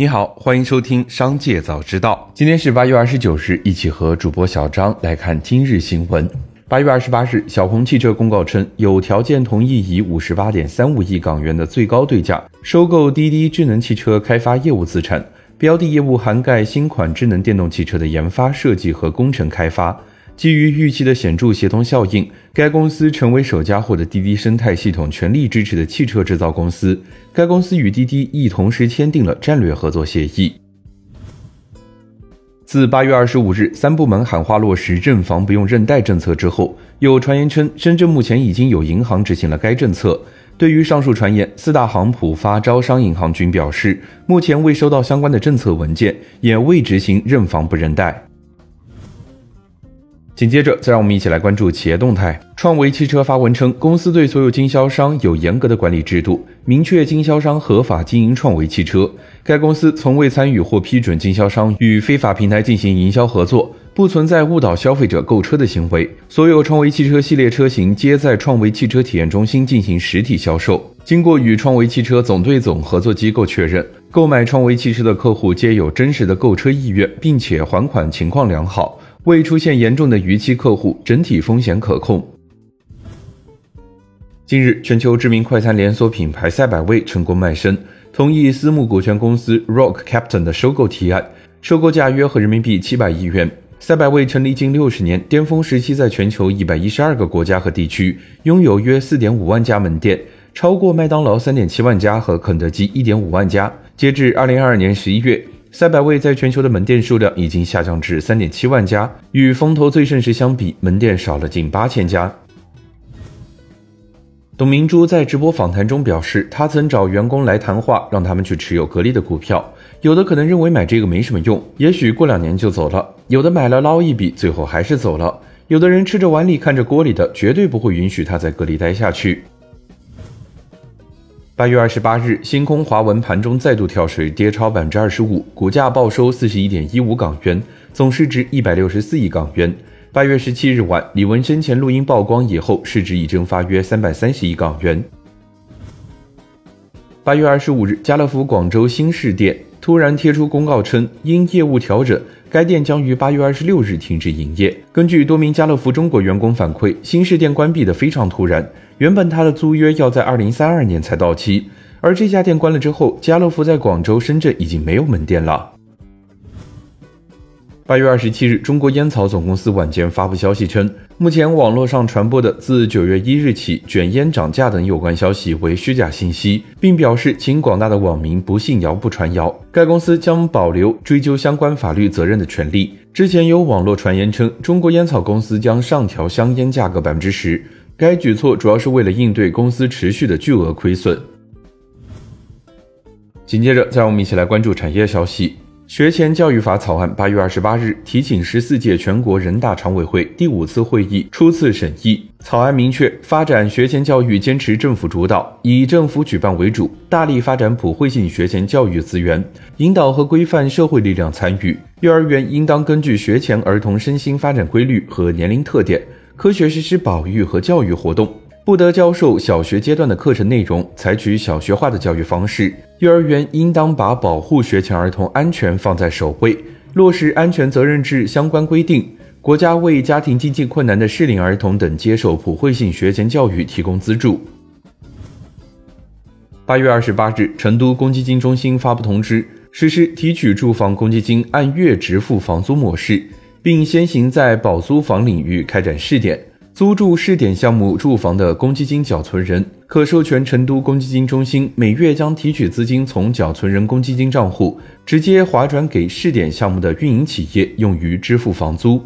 你好，欢迎收听《商界早知道》。今天是八月二十九日，一起和主播小张来看今日新闻。八月二十八日，小鹏汽车公告称，有条件同意以五十八点三五亿港元的最高对价收购滴滴智能汽车开发业务资产。标的业务涵盖新款智能电动汽车的研发、设计和工程开发。基于预期的显著协同效应，该公司成为首家获得滴滴生态系统全力支持的汽车制造公司。该公司与滴滴亦同时签订了战略合作协议。自八月二十五日三部门喊话落实认房不用认贷政策之后，有传言称深圳目前已经有银行执行了该政策。对于上述传言，四大行浦发招商银行均表示，目前未收到相关的政策文件，也未执行认房不认贷。紧接着，再让我们一起来关注企业动态。创维汽车发文称，公司对所有经销商有严格的管理制度，明确经销商合法经营创维汽车。该公司从未参与或批准经销商与非法平台进行营销合作，不存在误导消费者购车的行为。所有创维汽车系列车型皆在创维汽车体验中心进行实体销售。经过与创维汽车总队总合作机构确认，购买创维汽车的客户皆有真实的购车意愿，并且还款情况良好。未出现严重的逾期客户，整体风险可控。近日，全球知名快餐连锁品牌赛百味成功卖身，同意私募股权公司 Rock Captain 的收购提案，收购价约合人民币七百亿元。赛百味成立近六十年，巅峰时期在全球一百一十二个国家和地区拥有约四点五万家门店，超过麦当劳三点七万家和肯德基一点五万家。截至二零二二年十一月。赛百味在全球的门店数量已经下降至三点七万家，与风头最盛时相比，门店少了近八千家。董明珠在直播访谈中表示，她曾找员工来谈话，让他们去持有格力的股票。有的可能认为买这个没什么用，也许过两年就走了；有的买了捞一笔，最后还是走了。有的人吃着碗里看着锅里的，绝对不会允许他在格力待下去。八月二十八日，星空华文盘中再度跳水，跌超百分之二十五，股价报收四十一点一五港元，总市值一百六十四亿港元。八月十七日晚，李玟生前录音曝光以后，市值已蒸发约三百三十亿港元。八月二十五日，家乐福广州新市店突然贴出公告称，因业务调整，该店将于八月二十六日停止营业。根据多名家乐福中国员工反馈，新市店关闭的非常突然。原本他的租约要在二零三二年才到期，而这家店关了之后，家乐福在广州、深圳已经没有门店了。八月二十七日，中国烟草总公司晚间发布消息称，目前网络上传播的自九月一日起卷烟涨价等有关消息为虚假信息，并表示请广大的网民不信谣不传谣。该公司将保留追究相关法律责任的权利。之前有网络传言称，中国烟草公司将上调香烟价格百分之十。该举措主要是为了应对公司持续的巨额亏损。紧接着，再让我们一起来关注产业消息。学前教育法草案八月二十八日提请十四届全国人大常委会第五次会议初次审议。草案明确，发展学前教育坚持政府主导，以政府举办为主，大力发展普惠性学前教育资源，引导和规范社会力量参与。幼儿园应当根据学前儿童身心发展规律和年龄特点。科学实施保育和教育活动，不得教授小学阶段的课程内容，采取小学化的教育方式。幼儿园应当把保护学前儿童安全放在首位，落实安全责任制相关规定。国家为家庭经济困难的适龄儿童等接受普惠性学前教育提供资助。八月二十八日，成都公积金中心发布通知，实施提取住房公积金按月支付房租模式。并先行在保租房领域开展试点，租住试点项目住房的公积金缴存人，可授权成都公积金中心每月将提取资金从缴存人公积金账户直接划转给试点项目的运营企业，用于支付房租。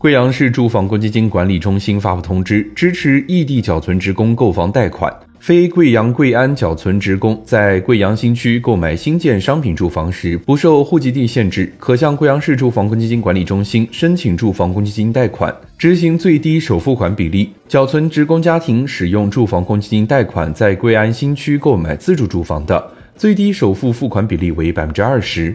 贵阳市住房公积金管理中心发布通知，支持异地缴存职工购房贷款。非贵阳贵安缴存职工在贵阳新区购买新建商品住房时，不受户籍地限制，可向贵阳市住房公积金管理中心申请住房公积金贷款，执行最低首付款比例。缴存职工家庭使用住房公积金贷款在贵安新区购买自住住房的，最低首付付款比例为百分之二十。